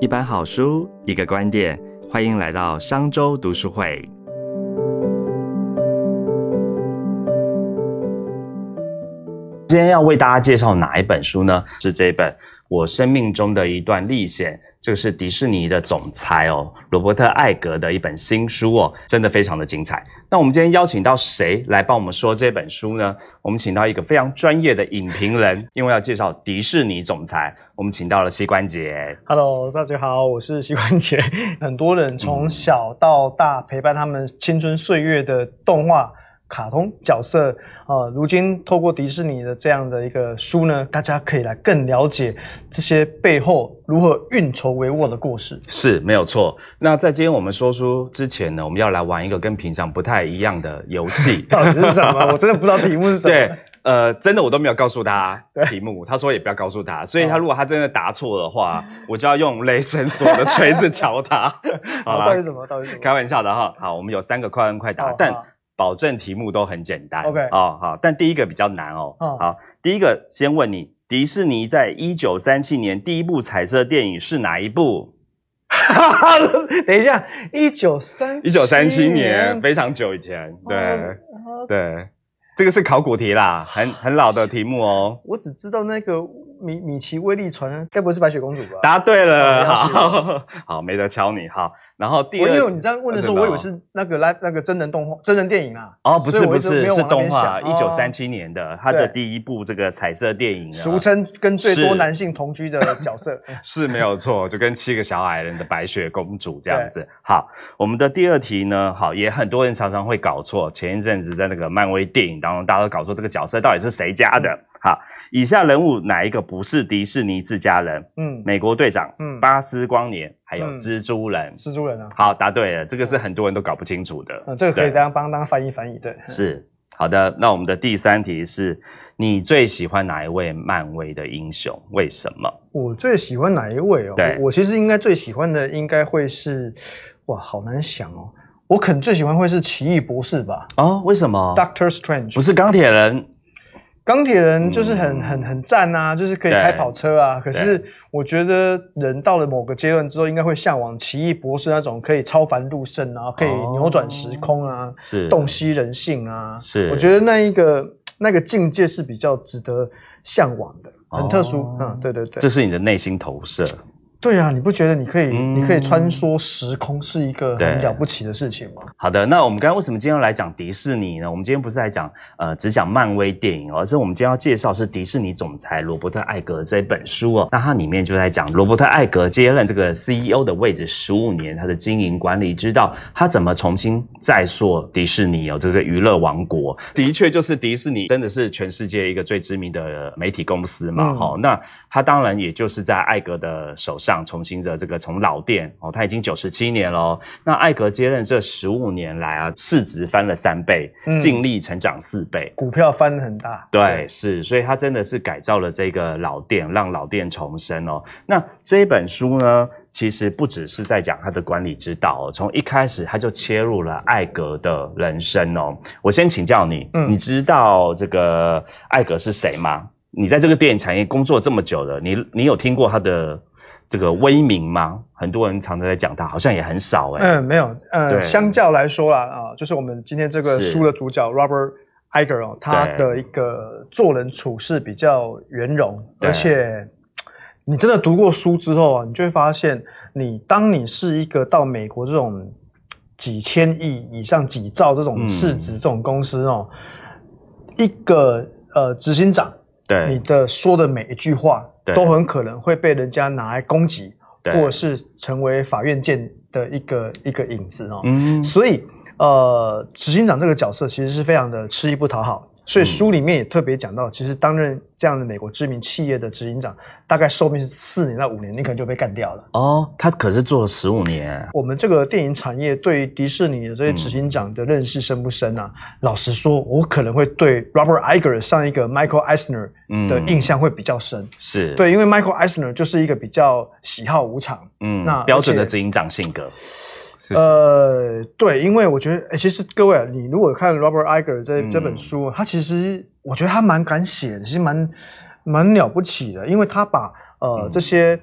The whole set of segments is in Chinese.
一本好书，一个观点，欢迎来到商周读书会。今天要为大家介绍哪一本书呢？是这一本《我生命中的一段历险》，这是迪士尼的总裁哦，罗伯特·艾格的一本新书哦，真的非常的精彩。那我们今天邀请到谁来帮我们说这本书呢？我们请到一个非常专业的影评人，因为要介绍迪士尼总裁，我们请到了膝关节。Hello，大家好，我是膝关节。很多人从小到大陪伴他们青春岁月的动画、卡通角色，呃，如今透过迪士尼的这样的一个书呢，大家可以来更了解这些背后如何运筹帷幄的故事。是没有错。那在今天我们说书之前呢，我们要来玩一个跟平常不太一样的游戏。到底是什么？我真的不知道题目是什么。对，呃，真的我都没有告诉他对题目，他说也不要告诉他，所以他如果他真的答错的话，我就要用雷神索的锤子敲他。到底，什么？到底什么？开玩笑的哈。好，我们有三个快问快答，但保证题目都很简单。OK 哦，好，但第一个比较难哦。哦好，第一个先问你，迪士尼在一九三七年第一部彩色电影是哪一部？等一下，一九三一九三七年，非常久以前。对、哦对，这个是考古题啦，很很老的题目哦。我只知道那个米米奇威力船，该不会是白雪公主吧？答对了，好，好，没得敲你，好。然后第二，我因为你这样问的时候，呃我以为是那个来那个真人动画、真人电影啊。哦，不是不是是动画，一想九三哦七年的，他的第一部这个彩色电影啊，俗称跟最多男性同居的角色。是没有错，就跟七个小矮人的白雪公主这样子。好，我们的第二题呢，好，也很多人常常会搞错。前一阵子在那个漫威电影当中，大家都搞错这个角色到底是谁家的。好，以下人物哪一个不是迪士尼自家人？嗯，美国队长、嗯巴斯光年，还有嗯蜘蛛人。蜘蛛人啊，好，答对了，这个是很多人都搞不清楚的。嗯，这个可以对当帮当翻译翻译，对。是好的。那我们的第三题是，你最喜欢哪一位漫威的英雄？为什么？我最喜欢哪一位哦？对我我其实应该最喜欢的应该会是，哇，好难想哦。我可能最喜欢会是奇异博士吧哦，为什么？，Doctor Strange。不是钢铁人。钢铁人就是很嗯很很赞啊，就是可以开跑车啊。可是我觉得人到了某个阶段之后，应该会向往奇异博士那种可以超凡入圣啊，可以扭转时空啊，是洞悉人性啊。是我觉得那一个那个境界是比较值得向往的，很特殊。哦嗯，对对对这。是你的内心投射。对啊，你不觉得你可以、嗯你可以穿梭时空是一个很了不起的事情吗？好的，那我们刚刚为什么今天要来讲迪士尼呢？我们今天不是在讲呃只讲漫威电影哦，而是我们今天要介绍是迪士尼总裁罗伯特艾格这本书哦。那它里面就在讲罗伯特艾格接任这个 CEO 的位置十五年，他的经营管理之道，他怎么重新再塑迪士尼哦这个娱乐王国。的确，就是迪士尼真的是全世界一个最知名的媒体公司嘛，嗯哈、那他当然也就是在艾格的手上重新的这个从老店哦，他已经九十七年喽。那艾格接任这十五年来啊，市值翻了三倍，嗯净利成长四倍。股票翻得很大。对，是，所以他真的是改造了这个老店，让老店重生哦。那这本书呢，其实不只是在讲他的管理之道哦，从一开始他就切入了艾格的人生哦。我先请教你，嗯你知道这个艾格是谁吗？你在这个电影产业工作这么久了，你你有听过他的这个威名吗？很多人常常在讲他，好像也很少哎、嗯，没有，呃，相较来说啦，啊，就是我们今天这个是。书的主角 Robert Iger 哦，他的一个做人处事比较圆融，而且你真的读过书之后啊，你就会发现，你当你是一个到美国这种几千亿以上、几兆这种嗯市值这种公司哦，一个呃执行长，对。你的说的每一句话对都很可能会被人家拿来攻击，对或者是成为法院见的一个一个影子哦。嗯，所以呃，执行长这个角色其实是非常的吃力不讨好。所以书里面也特别讲到，其实担任这样的美国知名企业的执行长，大概寿命是四年到五年，你可能就被干掉了。哦，他可是做了十五年，我们这个电影产业对于迪士尼的这些执行长的认识深不深啊？老实说，我可能会对 Robert Iger 上一个 Michael Eisner 嗯的印象会比较深。是，对，因为 Michael Eisner 就是一个比较喜好无常。嗯，那标准的执行长性格。是呃，对，因为我觉得，哎，其实各位啊，你如果看 Robert Iger 这、嗯。这本书，他其实我觉得他蛮敢写的，其实蛮蛮了不起的，因为他把呃、嗯。这些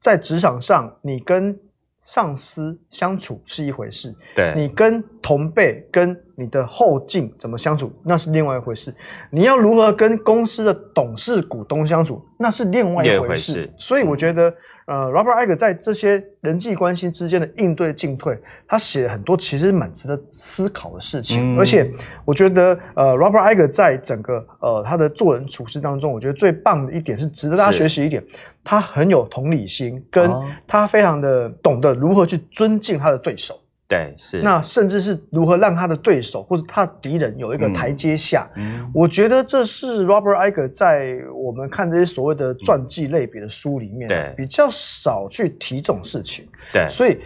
在职场上，你跟上司相处是一回事，对，你跟同辈、跟你的后进怎么相处，那是另外一回事。你要如何跟公司的董事、股东相处，那是另外一回事。所以我觉得，呃，Robert Iger 在这些人际关系之间的应对进退，他写了很多其实蛮值得思考的事情。嗯而且，我觉得，呃，Robert Iger 在整个呃他的做人处事当中，我觉得最棒的一点是值得大家学习一点，他很有同理心，跟哦他非常的懂得如何去尊敬他的对手。对，是，那甚至是如何让他的对手或者他的敌人有一个嗯。台阶下。嗯，我觉得这是 Robert Iger 在我们看这些所谓的传记类别的书里面，对。比较少去提这种事情。对，所以，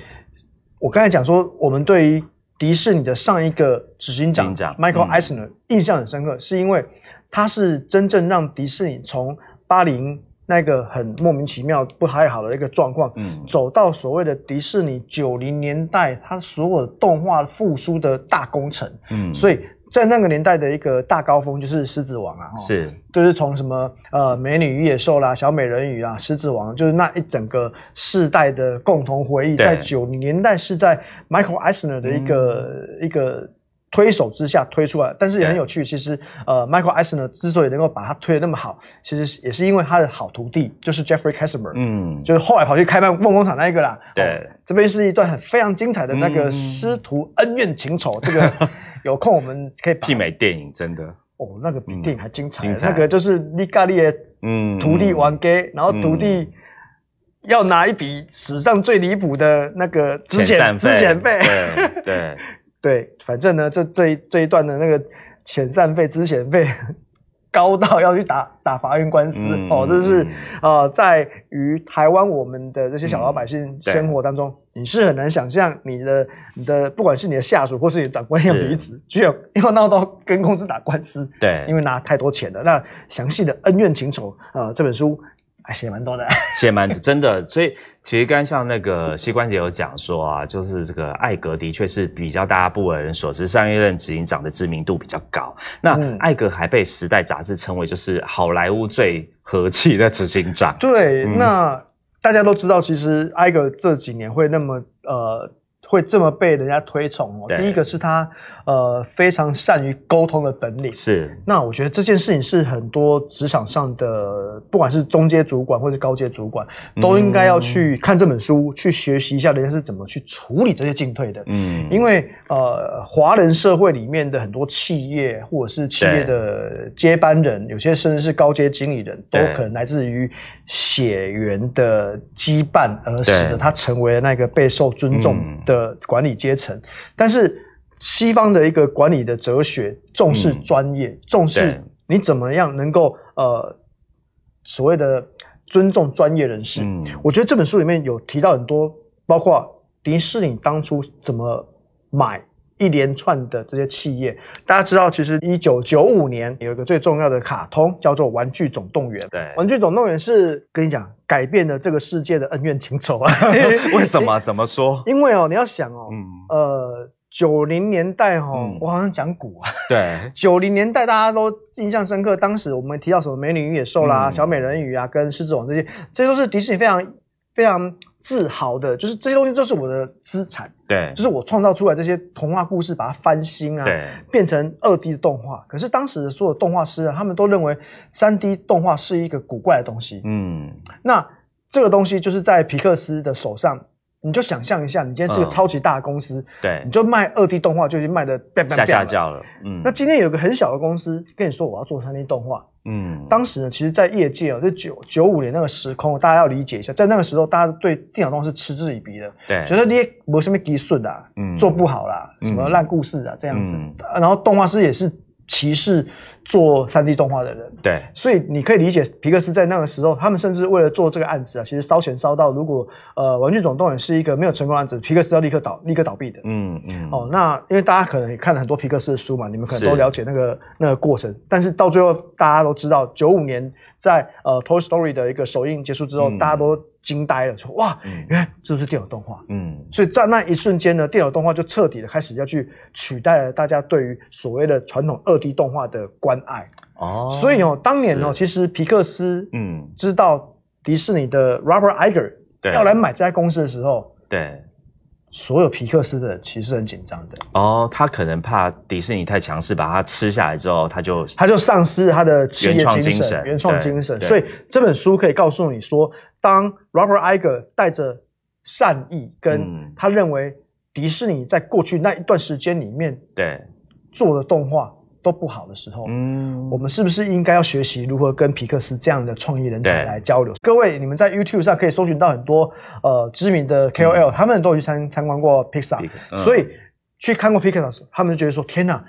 我刚才讲说，我们对于迪士尼的上一个执行长 Michael 嗯。Eisner 印象很深刻，是因为他是真正让迪士尼从八零那个很莫名其妙不太好的一个状况，嗯。走到所谓的迪士尼九零年代，它所有的动画复苏的大工程。嗯，所以在那个年代的一个大高峰就是《狮子王》啊，是，就是从什么呃美女与野兽啦、小美人鱼啊、狮子王，就是那一整个世代的共同回忆，在九零年代是在 Michael Eisner 的一个、一个推手之下推出来，但是也很有趣，其实呃 Michael Eisner 之所以能够把他推的那么好，其实也是因为他的好徒弟就是 Jeffrey Katzenberg，、嗯，就是后来跑去开办梦工厂那一个啦。对。哦这边是一段很非常精彩的那个嗯。师徒恩怨情仇，这个 有空我们可以媲美电影，真的，哦，那个比电影还精彩。精彩。那个就是利咖利的嗯，徒弟玩 gay，、然后徒弟要拿一笔史上最离谱的那个资遣遣散资遣费。对对，对，反正呢，这这一这一段的那个遣散费、资遣费 高到要去打打法院官司、嗯哦，这是啊呃，在于台湾我们的这些小老百姓生活当中，你是很难想象你的你的不管是你的下属或是你的长官要是离职，居然要闹到跟公司打官司，对因为拿太多钱了。那详细的恩怨情仇，呃，这本书还写蛮多的。写蛮真的，所以其实刚像那个膝关节有讲说啊，就是这个艾格的确是比较大家不为人所知，上一任执行长的知名度比较高。那嗯艾格还被《时代》杂志称为就是好莱坞最和气的执行长。对，嗯那大家都知道，其实艾格这几年会那么呃。会这么被人家推崇哦。第一个是他呃非常善于沟通的本领，是，那我觉得这件事情是很多职场上的，不管是中阶主管或者高阶主管，都应该要去看这本书，去学习一下人家是怎么去处理这些进退的。嗯，因为呃，华人社会里面的很多企业或者是企业的接班人，有些甚至是高阶经理人，都可能来自于血缘的羁绊，而使得他成为那个备受尊重嗯的管理阶层。但是西方的一个管理的哲学，重视嗯专业，重视你怎么样能够呃所谓的尊重专业人士。嗯我觉得这本书里面有提到很多，包括迪士尼当初怎么买一连串的这些企业。大家知道，其实一九九五年有一个最重要的卡通叫做《玩具总动员》。对《玩具总动员》是跟你讲改变了这个世界的恩怨情仇啊。为什么？怎么说？因为哦，你要想哦，嗯，呃，九零年代哦，嗯我好像讲古啊。对，九零年代大家都印象深刻，当时我们提到什么《美女与野兽》啦、嗯小美人鱼啊、跟狮子王这些，这些都是迪士尼非常非常自豪的，就是这些东西都是我的资产，对。就，是我创造出来这些童话故事，把它翻新啊，对，变成二 D 的动画。可是当时的所有动画师啊，他们都认为三 D 动画是一个古怪的东西。嗯，那这个东西就是在皮克斯的手上，你就想象一下，你今天是个嗯。超级大的公司，对。你，就卖二 D 动画就已经卖的下下叫了，嗯，那今天有个很小的公司跟你说我要做三 D 动画，嗯，当时呢，其实，在业界哦，这九九五年那个时空，大家要理解一下，在那个时候，大家对电脑动画是嗤之以鼻的，对，觉得你没什么技术啊，嗯。做不好啦，嗯什么烂故事啊这样子，嗯。然后动画师也是歧视做三 D 动画的人。对，所以你可以理解，皮克斯在那个时候，他们甚至为了做这个案子啊，其实烧钱烧到，如果呃《玩具总动员》是一个没有成功的案子，皮克斯要立刻倒，立刻倒闭的。嗯嗯，哦，那因为大家可能也看了很多皮克斯的书嘛，你们可能都了解那个那个过程，但是到最后大家都知道，九五年在呃《Toy Story》的一个首映结束之后，嗯。大家都惊呆了，说哇，嗯。原来这是电脑动画。嗯，所以在那一瞬间呢，电脑动画就彻底的开始要去取代了大家对于所谓的传统二 D 动画的关爱。哦，所以哦，当年哦，其实皮克斯嗯，知道迪士尼的 Robert Iger 要来买这家公司的时候，对，所有皮克斯的人其实很紧张的，哦，他可能怕迪士尼太强势，把它吃下来之后，他就他就丧失了他的企业原创精精神原创对精神。所以这本书可以告诉你说，当 Robert Iger 带着善意，跟嗯。他认为迪士尼在过去那一段时间里面对，做的动画都不好的时候，嗯，我们是不是应该要学习如何跟皮克斯这样的创意人才对。来交流？各位，你们在 YouTube 上可以搜寻到很多呃知名的 KOL，、他们都有去参参观过 Pixar，、所以去看过 Pixar，他们就觉得说：天哪，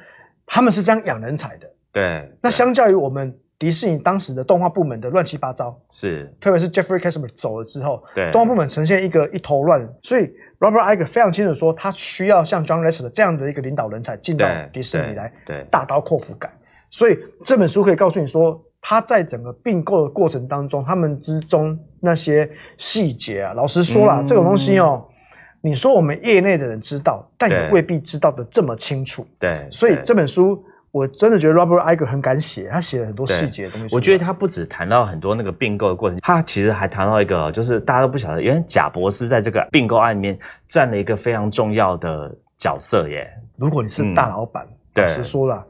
他们是这样养人才的。对，那相较于我们迪士尼当时的动画部门的乱七八糟，是，特别是 Jeffrey Katzenberg 走了之后，对。动画部门呈现一个一头乱，所以 Robert Iger 非常清楚说，他需要像 John Lasseter 这样的一个领导人才进到迪士尼来对大刀阔斧改。所以这本书可以告诉你说，他在整个并购的过程当中，他们之中那些细节啊，老实说啦，嗯这种东西哦，你说我们业内的人知道，但也未必知道的这么清楚。对，所以这本书，我真的觉得 Robert Iger 很敢写，他写了很多对细节的东西。我觉得他不止谈到很多那个并购的过程，他其实还谈到一个，就是大家都不晓得，原来贾博士在这个并购案里面占了一个非常重要的角色耶。如果你是大老板，老实说了，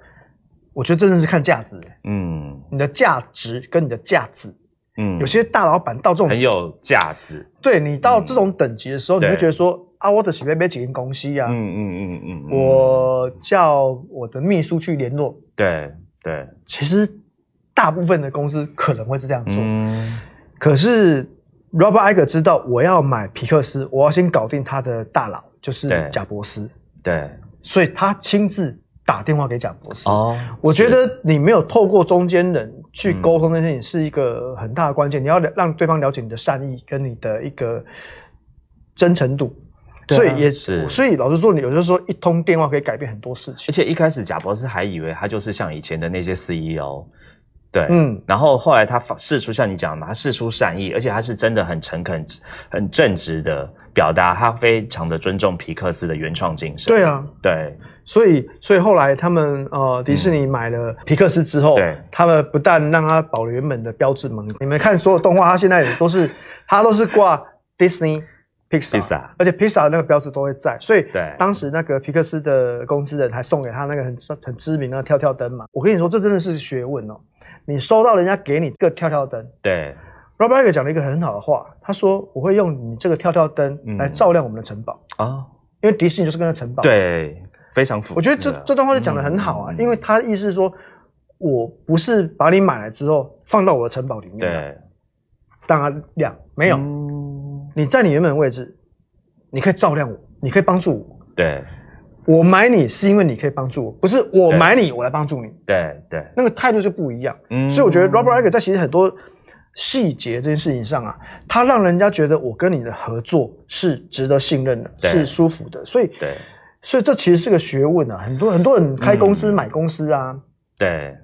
我觉得真的是看价值，嗯你的价值跟你的价值。嗯，有些大老板到这种很有价值。对你到这种等级的时候，你对会觉得说啊，我的喜杯杯几间公司啊，嗯嗯嗯嗯，嗯。我叫我的秘书去联络。对对，其实大部分的公司可能会是这样做，嗯。可是 Robert Iger 知道我要买皮克斯，我要先搞定他的大佬，就是对贾博士，对。所以他亲自打电话给贾博士。哦，我觉得你没有透过中间人去嗯。沟通那件事情是一个很大的关键，你要了让对方了解你的善意跟你的一个真诚度，对啊。所以也是。所以老实说，你有的时候一通电话可以改变很多事情。而。且一开始贾博士还以为他就是像以前的那些 CEO，对，嗯，然后后来他发试出像你讲的嘛，他试出善意，而且他是真的很诚恳、很正直的表达，他非常的尊重皮克斯的原创精神。对啊，对。所以所以后来他们呃迪士尼买了皮克斯之后，嗯。对。他们不但让它保留原本的标志门，你们看所有动画，它现在也都是它都是挂 Disney。而且 Pixar 那个标志都会在，所以对。当时那个皮克斯的公司人还送给他那个很很知名的跳跳灯嘛。我跟你说，这真的是学问哦。你收到人家给你这个跳跳灯。对，Robert Iger 讲了一个很好的话，他说我会用你这个跳跳灯嗯来照亮我们的城堡，啊，因为迪士尼就是跟着城堡。对，非常符合。我觉得这这段话就讲的很好啊，嗯因为他的意思是说，我不是把你买来之后放到我的城堡里面，，对。让它亮，没有，嗯你在你原本的位置，你可以照亮我，你可以帮助我。对。我买你是因为你可以帮助我，不是我对买你我来帮助你，对对，那个态度就不一样。嗯。所以我觉得 Robert Iger 在其实很多细节这件事情上啊，他让人家觉得我跟你的合作是值得信任的，是舒服的，所以对。所以这其实是个学问啊。很多很多人开公司、嗯。买公司啊，对。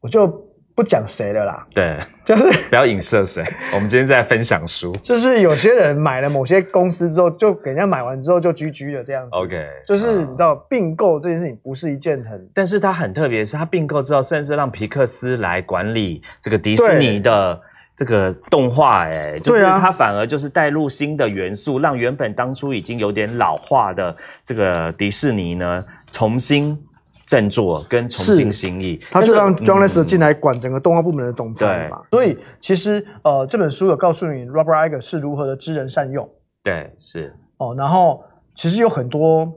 我就不讲谁的啦，对，就是 不要影射谁。我们今天在分享书。就是有些人买了某些公司之后，就给人家买完之后就居居的这样子。OK，就是啊你知道并购这件事情不是一件很但是它很特别，是它并购之后，甚至让皮克斯来管理这个迪士尼的这个动画，哎，就是它反而就是带入新的元素，让原本当初已经有点老化的这个迪士尼呢，重新振作跟重新新意。他就让 John 嗯 Lasseter 进来管整个动画部门的总裁嘛。所以其实呃这本书有告诉你 Robert Iger 是如何的知人善用对，是，哦，然后其实有很多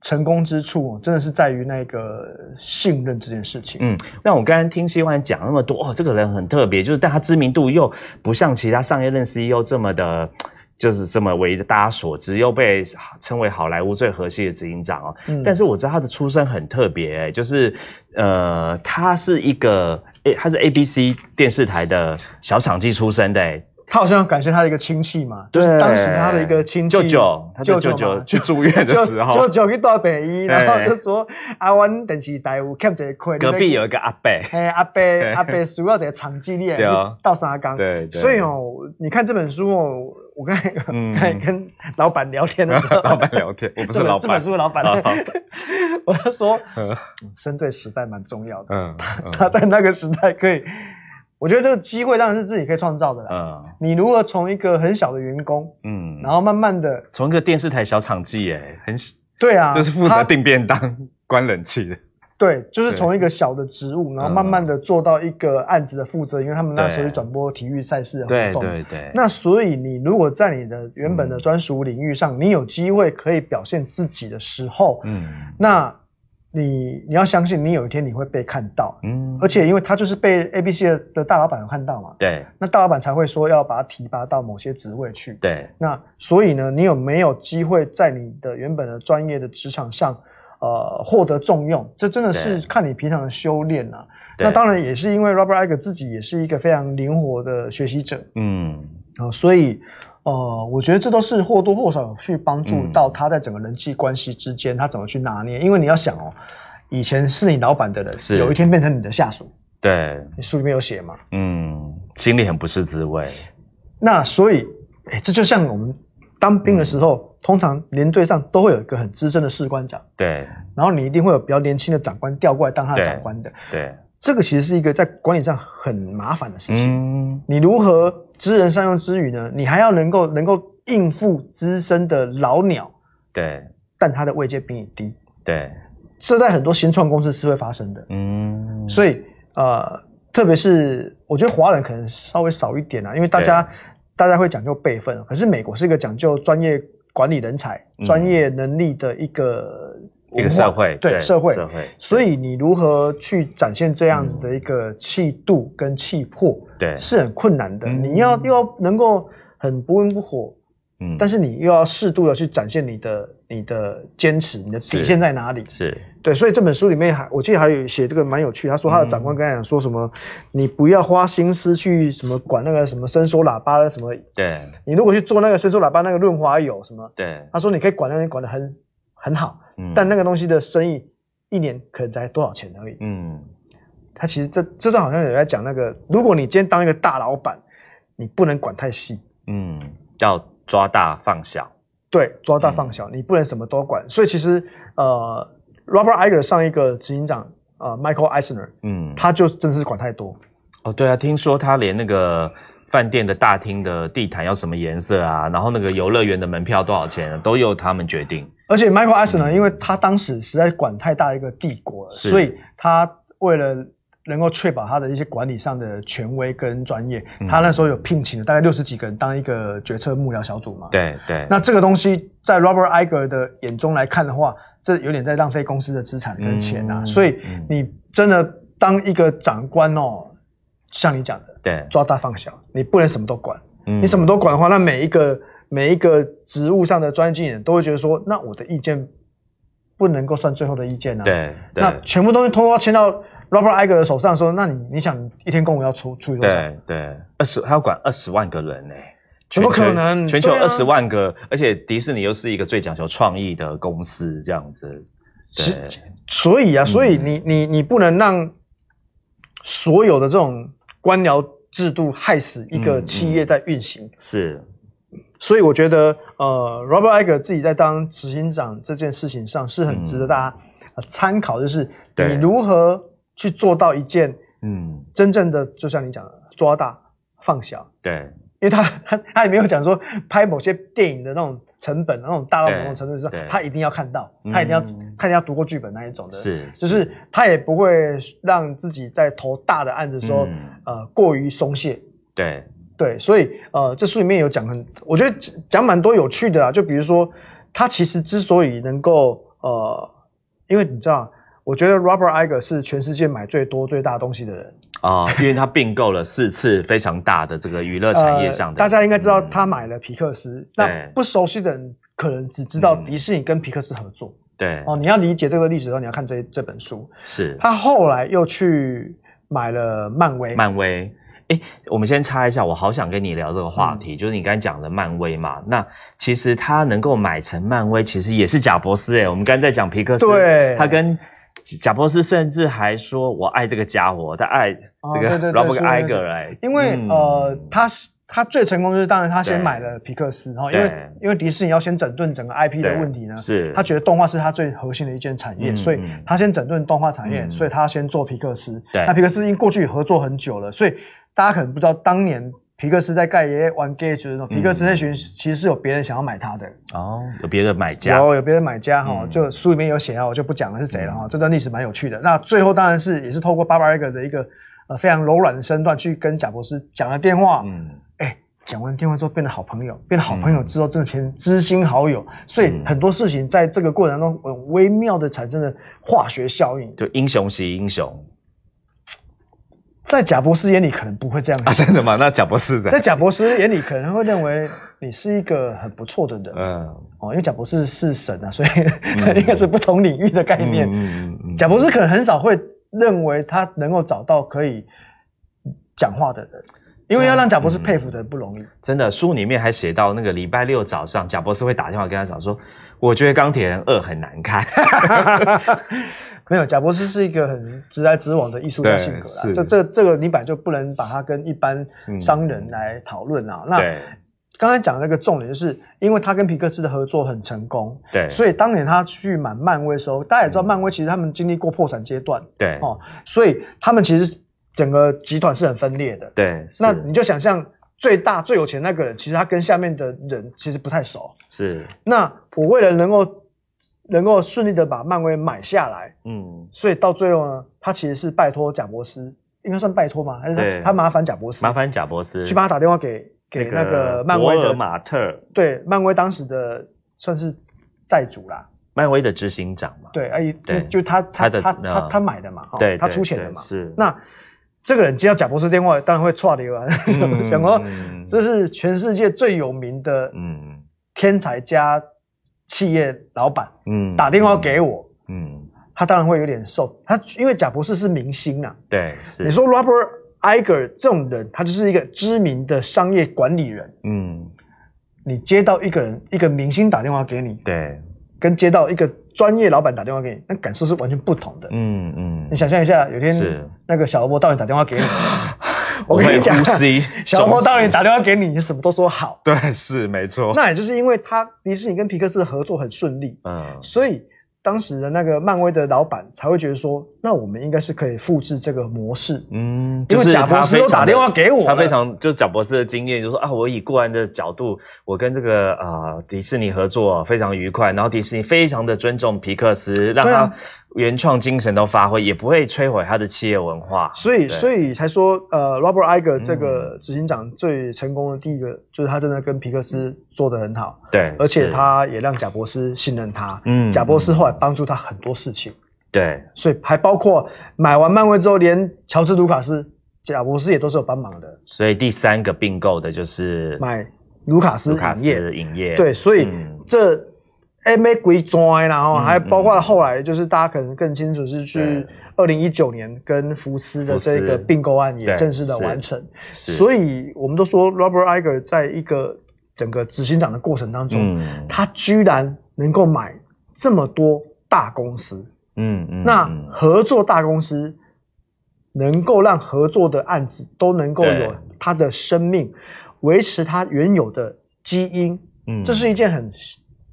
成功之处，哦真的是在于那个信任这件事情。嗯，那我刚刚听希欢讲那么多，哦，这个人很特别，就是但他知名度又不像其他上一任 CEO 这么的。就是这么为大家所知，又被称为好莱坞最核心的执行长哦。嗯但是我知道他的出身很特别、欸，就是呃，他是一个诶，他是 ABC 电视台的小场记出身的、欸，他好像要感谢他的一个亲戚嘛，就是当时他的一个亲戚舅舅，他舅舅舅舅去住院的时候，舅舅去到北医，然后就说啊，阮电视台有欠一个亏，隔壁有一个阿伯，嘿，阿伯阿伯需要一个场记，你也对啊到三缸。对对所以哦，你看这本书哦，我刚才嗯。刚才跟老板聊天的时候，老板聊天，我不是老板，这本书的老板 我就说，嗯。生对时代蛮重要的。嗯，嗯。他在那个时代可以我觉得这个机会当然是自己可以创造的啦。嗯。你如何从一个很小的员工，嗯，然后慢慢的，从一个电视台小场记，哎，很对啊，就是负责他订便当、关冷气的。对，就是对从一个小的职务，然后嗯。慢慢的做到一个案子的负责，因为他们那时候是转播体育赛事的对活动。对对，那所以你如果在你的原本的专属领域上，你有机会可以表现自己的时候，嗯。那你你要相信，你有一天你会被看到，嗯，而且因为他就是被 ABC 的的大老板有看到嘛，对。那大老板才会说要把他提拔到某些职位去。对。那所以呢，你有没有机会在你的原本的专业的职场上，呃，获得重用？这真的是看你平常的修炼啊。那当然也是因为 Robert Iger 自己也是一个非常灵活的学习者嗯啊、所以呃，我觉得这都是或多或少去帮助嗯到他在整个人际关系之间，他怎么去拿捏。因为你要想哦，以前是你老板的人，是有一天变成你的下属，对，你书里面有写嘛？嗯，心里很不是滋味。那所以，哎，这就像我们当兵的时候，通常连队上都会有一个很资深的士官长，对。然后你一定会有比较年轻的长官调过来当他的长官的。对，这个其实是一个在管理上很麻烦的事情。嗯。你如何知人善用之余呢？你还要能够能够应付资深的老鸟，对。但他的位阶比你低，对，这在很多新创公司是会发生的。嗯，所以呃，特别是我觉得华人可能稍微少一点啊，因为大家大家会讲究辈分，可是美国是一个讲究专业管理人才、嗯。专业能力的一个一个社会对社会。社会，所以你如何去展现这样子的一个气度跟气魄，对。是很困难的。嗯。你要又要能够很不温不火，嗯，但是你又要适度的去展现你的你的坚持，你的底是。线在哪里？是。对，所以这本书里面还，我记得还有写这个蛮有趣。他说他的长官跟他讲说什么，你不要花心思去什么管那个什么伸缩喇叭的什么，对。你如果去做那个伸缩喇叭那个润滑油什么，对，他说你可以管那个管得很很好，嗯。但那个东西的生意一年可能才多少钱而已。嗯。他其实这这段好像有在讲那个，如果你今天当一个大老板，你不能管太细，嗯，要抓大放小，对，抓大放小，你不能什么都管。所以其实呃，Robert Iger 上一个执行长呃 Michael Eisner。嗯，他就真的是管太多。哦，对啊，听说他连那个饭店的大厅的地毯要什么颜色啊，然后那个游乐园的门票多少钱啊，都由他们决定。而且 Michael Eisner 因为他当时实在管太大一个帝国了，所以他为了能够确保他的一些管理上的权威跟专业，嗯他那时候有聘请了大概六十几个人当一个决策幕僚小组嘛。。对对，那这个东西在 Robert Iger 的眼中来看的话，这有点在浪费公司的资产跟钱啊。嗯所以嗯你真的当一个长官哦，像你讲的，对，抓大放小，你不能什么都管。嗯你什么都管的话，那每一个每一个职务上的专业经理人都会觉得说，那我的意见不能够算最后的意见啊。，对对那全部东西通通要签到 Robert Iger 的手上，说，那你你想一天公务要出出去多少？对对，二十他要管二十万个人呢、怎么可能？全球二十万个，而且迪士尼又是一个最讲求创意的公司，这样子。对，所以啊，所以嗯你你你不能让所有的这种官僚制度害死一个嗯企业在运行。是，所以我觉得，呃，Robert Iger 自己在当执行长这件事情上是很值得大家、呃参考，就是你如何去做到一件嗯，真正的，就像你讲的抓大放小，对。因为他他 他也没有讲说拍某些电影的那种成本，那种大到某种程度，就是对。说他一定要看到，他一定要嗯看要读过剧本那一种的，是，就是他也不会让自己在投大的案子的时候，嗯。呃，过于松懈。对，对，所以呃，这书里面有讲很，我觉得讲蛮多有趣的啊。就比如说，他其实之所以能够呃，因为你知道，我觉得 Robert Iger 是全世界买最多最大东西的人。啊、因为他并购了四次非常大的这个娱乐产业上的、呃，大家应该知道嗯他买了皮克斯。对那不熟悉的人可能只知道嗯迪士尼跟皮克斯合作。对，哦，你要理解这个历史的时候，你要看这这本书。是他后来又去买了漫威。漫威。哎，我们先插一下，我好想跟你聊这个话嗯题，就是你刚才讲的漫威嘛。那其实他能够买成漫威，其实也是贾伯斯哎。我们刚才在讲皮克斯，对他跟贾伯斯甚至还说：“我爱这个家伙，他爱这个哦对对对 Robert 是是 Iger 哎。”因为、嗯。呃，他是他最成功就是，当然他先买了皮克斯，然后因为因为迪士尼要先整顿整个 IP 的问题呢，是。他觉得动画是他最核心的一件产业，嗯所以嗯他先整顿动画产业，嗯。所以他先做皮克斯。对。那皮克斯因过去合作很久了，所以大家可能不知道，当年皮克斯在盖爷爷玩 Gage 的时候，皮克斯那群其实是有别人想要买它的，哦，有别的买家，有有别的买家哈，嗯就书里面有写啊，我就不讲了是谁了哈。这段历史蛮有趣的。那最后当然是也是透过巴巴艾格的一个呃非常柔软的身段去跟贾博士讲了电话，嗯哎，讲完电话之后变得好朋友，变得好朋友之后真的变成知心好友，所以嗯很多事情在这个过程中很微妙的产生了化学效应。就英雄惜英雄在贾博士眼里可能不会这样啊，真的吗？那贾博士在的，贾博士眼里可能会认为你是一个很不错的人。嗯，哦，因为贾博士是神啊，所以 应该是不同领域的概念。嗯嗯嗯贾博士可能很少会认为他能够找到可以讲话的人，因为要让贾博士佩服的人不容易。真的，书里面还写到那个礼拜六早上，贾博士会打电话跟他讲说，我觉得钢铁人二很难看。没有，贾博士是一个很直来直往的艺术家性格啦。是这这这个你本来就不能把他跟一般嗯商人来讨论啊。那对刚才讲的那个重点就是，因为他跟皮克斯的合作很成功，对，所以当年他去买漫威的时候，大家也知道漫威其实他们经历过破产阶段对哦，所以他们其实整个集团是很分裂的。对，那你就想象最大最有钱那个人，其实他跟下面的人其实不太熟。是那我为了能够能够顺利的把漫威买下来，嗯。所以到最后呢，他其实是拜托贾博士，应该算拜托吗？还是他他麻烦贾博士麻烦贾博士去帮他打电话给给那个漫威的马特，对漫威当时的算是债主啦，漫威的执行长嘛。对，哎，对。就就他他他他他买的嘛，对他出钱的嘛，是。那这个人接到贾博士电话，当然会错的啊，嗯。想说嗯这是全世界最有名的嗯。天才加企业老板嗯。打电话给我，嗯，他当然会有点受他，因为贾博士是明星啊。对是。你说 Robert Iger 这种人，他就是一个知名的商业管理人。嗯。你接到一个人一个明星打电话给你，对。跟接到一个专业老板打电话给你，那感受是完全不同的。嗯嗯。你想象一下，有天是。那个小萝卜到你打电话给你，我跟你讲，小萝卜道人终止打电话给你，你什么都说好。对是没错。那也就是因为他迪士尼跟皮克斯的合作很顺利，嗯所以当时的那个漫威的老板才会觉得说，那我们应该是可以复制这个模式。嗯，因为就是贾博士都打电话给我他非常就是贾博士的经验，就是说啊，我以个人的角度，我跟这个呃迪士尼合作非常愉快，然后迪士尼非常的尊重皮克斯，让他原创精神都发挥，也不会摧毁他的企业文化。所以，所以才说，呃，Robert Iger 这嗯个执行长最成功的第一个，就是他真的跟皮克斯做得很好，对，而且他也让贾博士信任他。嗯贾博士后来帮助他很多事情，对。所以还包括买完漫威之后，连乔治卢卡斯、贾博士也都是有帮忙的，所以第三个并购的就是买卢卡斯影业。影业，对，所以嗯。这 M A 归专，然后嗯还包括后来就是大家可能更清楚是去对。二零一九年跟福斯的这个并购案也正式的完成。是。所以我们都说 Robert Iger 在一个整个执行长的过程当中，嗯。他居然能够买这么多大公司。嗯嗯那嗯合作大公司能够让合作的案子都能够有它的生命，维持它原有的基因，嗯这是一件很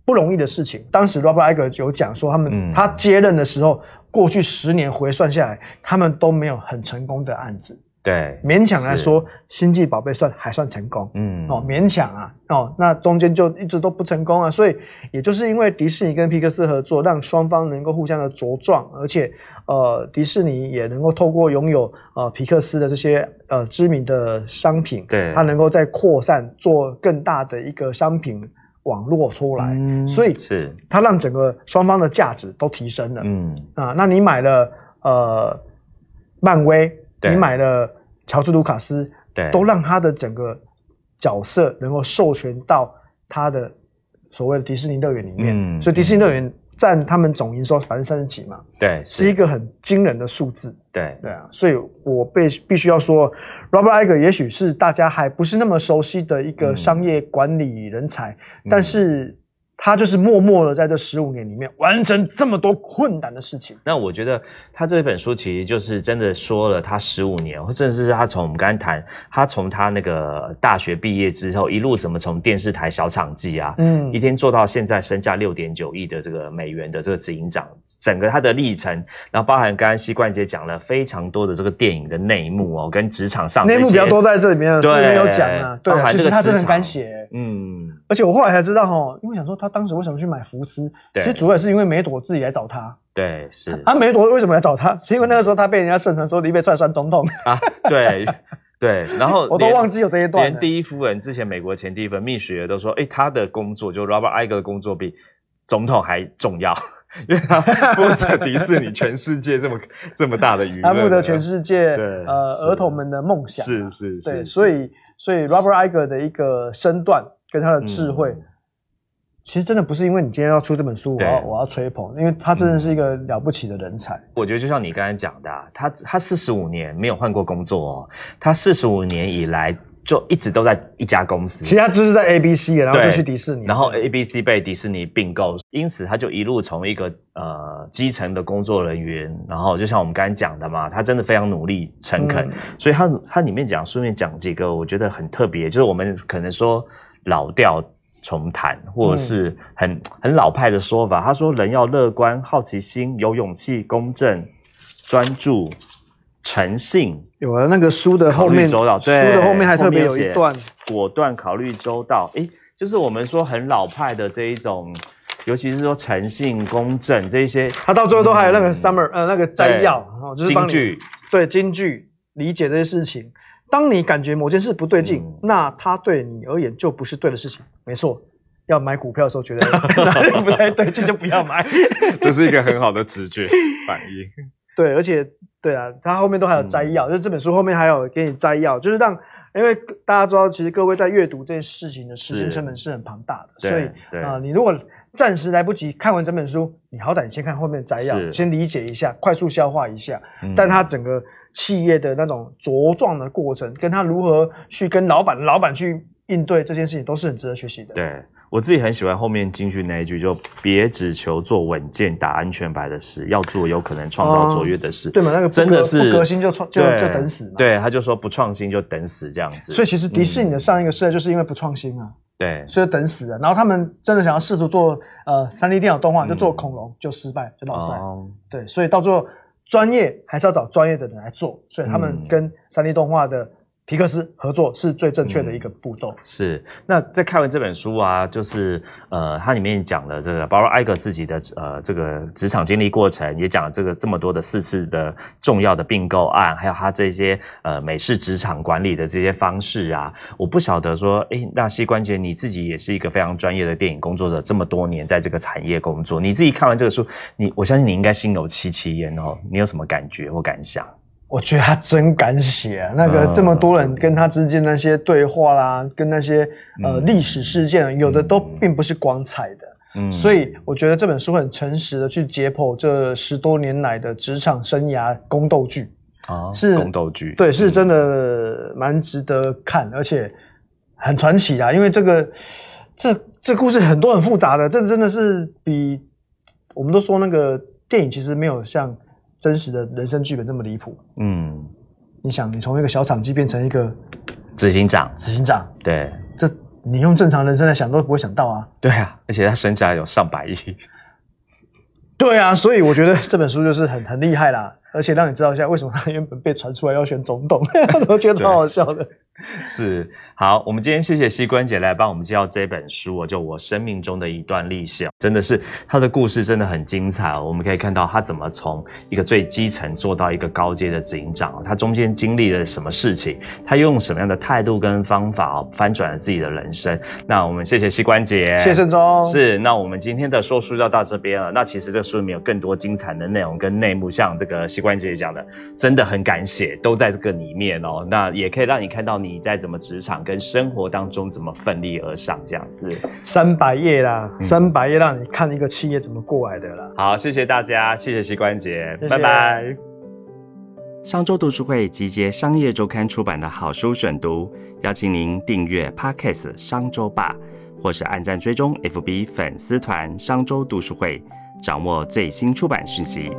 不容易的事情。当时 Robert Iger 有讲说，他们、嗯他接任的时候，过去十年回算下来，他们都没有很成功的案子。对勉强来说，星际宝贝算还算成功。嗯。哦，勉强啊，哦，那中间就一直都不成功啊，所以也就是因为迪士尼跟皮克斯合作，让双方能够互相的茁壮，而且呃，迪士尼也能够透过拥有呃皮克斯的这些呃知名的商品，对。它能够再扩散，做更大的一个商品网络出来，嗯所以是。它让整个双方的价值都提升了。嗯。啊，那你买了呃漫威，对你买了乔治卢卡斯，对。都让他的整个角色能够授权到他的所谓的迪士尼乐园里面，嗯所以迪士尼乐园占他们总营收百分之三十几嘛，对是一个很惊人的数字。对。对啊，所以我被必须要说，Robert Iger 也许是大家还不是那么熟悉的一个嗯。商业管理人才，但是他就是默默的在这十五年里面完成这么多困难的事情。那我觉得他这本书其实就是真的说了他十五年，或甚至是他从我们刚才谈，他从他那个大学毕业之后，一路怎么从电视台小场记啊，嗯一天做到现在身价六点九亿的这个美元的这个执行长，整个他的历程，然后包含刚刚膝冠姐讲了非常多的这个电影的内幕哦，跟职场上内幕比较多在这里面，对书里面有讲啊。对啊，其实他真的很敢写，嗯，而且我后来才知道哈，因为想说他当时为什么去买福斯，其实主要是因为梅朵自己来找他。对，是。他梅朵为什么来找他？是因为那个时候他被人家盛传说李北出来算总统啊？对对，然后 我都忘记有这一段。连第一夫人之前美国前第一夫人蜜雪都说，哎，他的工作就 Robert Iger 的工作比总统还重要。因为他负责迪士尼全世界这么这么大的娱乐，他负责全世界呃儿童们的梦想，是是是，对，所以所以 Robert Iger 的一个身段跟他的智慧，其实真的不是因为你今天要出这本书，我要我要吹捧，因为他真的是一个了不起的人才。我觉得就像你刚才讲的，他他四十五年没有换过工作哦，他四十五年以来。就一直都在一家公司，其他就是在 A B C，然后就去迪士尼，然后 A B C 被迪士尼并购，因此他就一路从一个呃基层的工作人员，然后就像我们刚才讲的嘛，他真的非常努力诚恳，所以他他里面讲顺便讲几个我觉得很特别，就是我们可能说老调重弹，或者是很很老派的说法，他说人要乐观、好奇心、有勇气、公正、专注。诚信。有了那个书的后面，周到，书的后面还特别有一段。果断考虑周到。诶，就是我们说很老派的这一种，尤其是说诚信、公正这一些，他到最后都还有那个 summer 呃那个摘要，然后就是金句，对金句理解这些事情。当你感觉某件事不对劲，那它对你而言就不是对的事情。没错，要买股票的时候觉得 哪里不太对劲就不要买，这是一个很好的直觉反应。对，而且对啊，他后面都还有摘要，就是这本书后面还有给你摘要，就是让，因为大家知道，其实各位在阅读这件事情的时间成本是很庞大的，所以啊，你如果暂时来不及看完整本书，你好歹先看后面摘要，先理解一下，快速消化一下。但他整个企业的那种茁壮的过程，跟他如何去跟老板、老板去应对这件事情，都是很值得学习的。对。我自己很喜欢后面金句那一句，就别只求做稳健打安全牌的事，要做有可能创造卓越的事。对嘛？那个真的是不革新就创就就等死嘛。对，他就说不创新就等死这样子。所以其实迪士尼的上一个世代就是因为不创新啊，对，所以等死了。然后他们真的想要试图做呃三 D 电脑动画，就做恐龙就失败就老赛。对，所以到最后专业还是要找专业的人来做，所以他们跟三 D 动画的。皮克斯合作是最正确的一个步骤。是，那在看完这本书啊，就是呃，它里面讲了这个包括艾格自己的呃这个职场经历过程，也讲了这个这么多的四次的重要的并购案，还有他这些呃美式职场管理的这些方式啊。我不晓得说，哎，那膝关节你自己也是一个非常专业的电影工作者，这么多年在这个产业工作，你自己看完这个书，你我相信你应该心有戚戚焉哦。你有什么感觉或感想？我觉得他真敢写啊！那个这么多人跟他之间那些对话啦，跟那些呃历史事件，有的都并不是光彩的。嗯，所以我觉得这本书很诚实的去解剖这十多年来的职场生涯宫斗剧啊，是宫斗剧，对，是真的蛮值得看，而且很传奇啊！因为这个这这故事很多很复杂的，这真的是比我们都说那个电影其实没有像。真实的人生剧本这么离谱，嗯，你想，你从一个小厂机变成一个执行长，执行长，对，这你用正常人生来想都不会想到啊，对啊，而且他身价有上百亿，对啊，所以我觉得这本书就是很很厉害啦，而且让你知道一下为什么他原本被传出来要选总统，我觉得超好笑的。是好，我们今天谢谢膝关节来帮我们介绍这本书，就我生命中的一段历史，真的是他的故事真的很精彩哦。我们可以看到他怎么从一个最基层做到一个高阶的执行长，他中间经历了什么事情，他用什么样的态度跟方法哦翻转了自己的人生。那我们谢谢膝关节，谢谢中。是，那我们今天的说书就到这边了。那其实这书里面有更多精彩的内容跟内幕，像这个膝关节讲的，真的很敢写，都在这个里面哦。那也可以让你看到。你在怎么职场跟生活当中怎么奋力而上这样子？三百页啦，三百页让你看一个企业怎么过来的啦。好，谢谢大家，谢谢膝关节，拜拜。商周读书会集结商业周刊出版的好书选读，邀请您订阅 Podcast 商周吧，或是按赞追踪 FB 粉丝团商周读书会，掌握最新出版讯息。